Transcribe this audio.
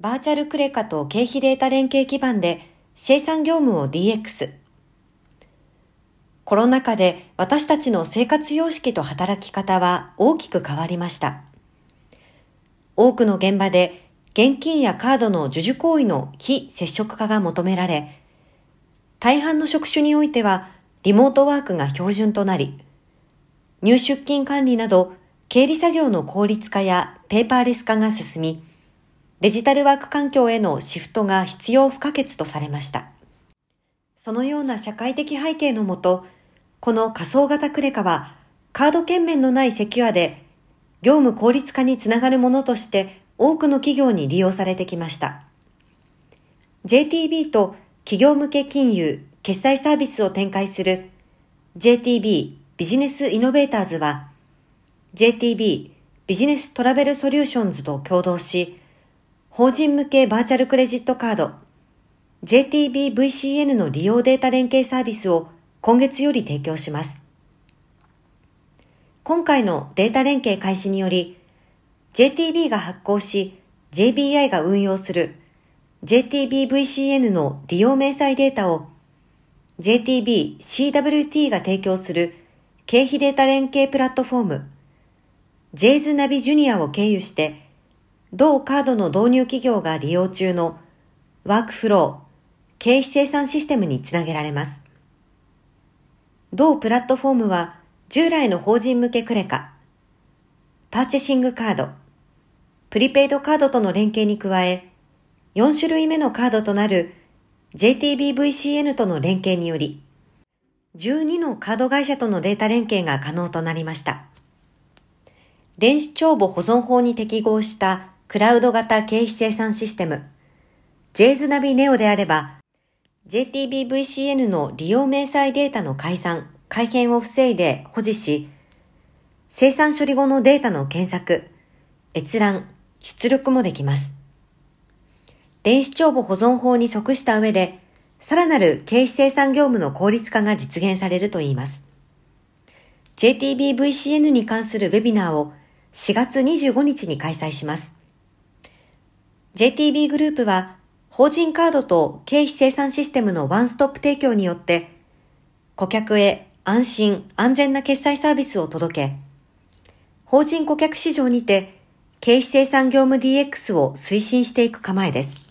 バーチャルクレカと経費データ連携基盤で生産業務を DX。コロナ禍で私たちの生活様式と働き方は大きく変わりました。多くの現場で現金やカードの受受行為の非接触化が求められ、大半の職種においてはリモートワークが標準となり、入出金管理など経理作業の効率化やペーパーレス化が進み、デジタルワーク環境へのシフトが必要不可欠とされました。そのような社会的背景のもと、この仮想型クレカはカード券面のないセキュアで業務効率化につながるものとして多くの企業に利用されてきました。JTB と企業向け金融、決済サービスを展開する JTB ビジネスイノベーターズは JTB ビジネストラベルソリューションズと共同し、法人向けバーチャルクレジットカード JTBVCN の利用データ連携サービスを今月より提供します。今回のデータ連携開始により、JTB が発行し、JBI が運用する JTBVCN の利用明細データを JTBCWT が提供する経費データ連携プラットフォーム JS ナビジュニアを経由して同カードの導入企業が利用中のワークフロー経費生産システムにつなげられます。同プラットフォームは従来の法人向けクレカ、パーチェシングカード、プリペイドカードとの連携に加え、4種類目のカードとなる JTBVCN との連携により、12のカード会社とのデータ連携が可能となりました。電子帳簿保存法に適合したクラウド型経費生産システム JS ナビネオであれば JTBVCN の利用明細データの改ざん、改変を防いで保持し、生産処理後のデータの検索、閲覧、出力もできます。電子帳簿保存法に即した上で、さらなる経費生産業務の効率化が実現されるといいます。JTBVCN に関するウェビナーを4月25日に開催します。JTB グループは、法人カードと経費生産システムのワンストップ提供によって、顧客へ安心安全な決済サービスを届け、法人顧客市場にて経費生産業務 DX を推進していく構えです。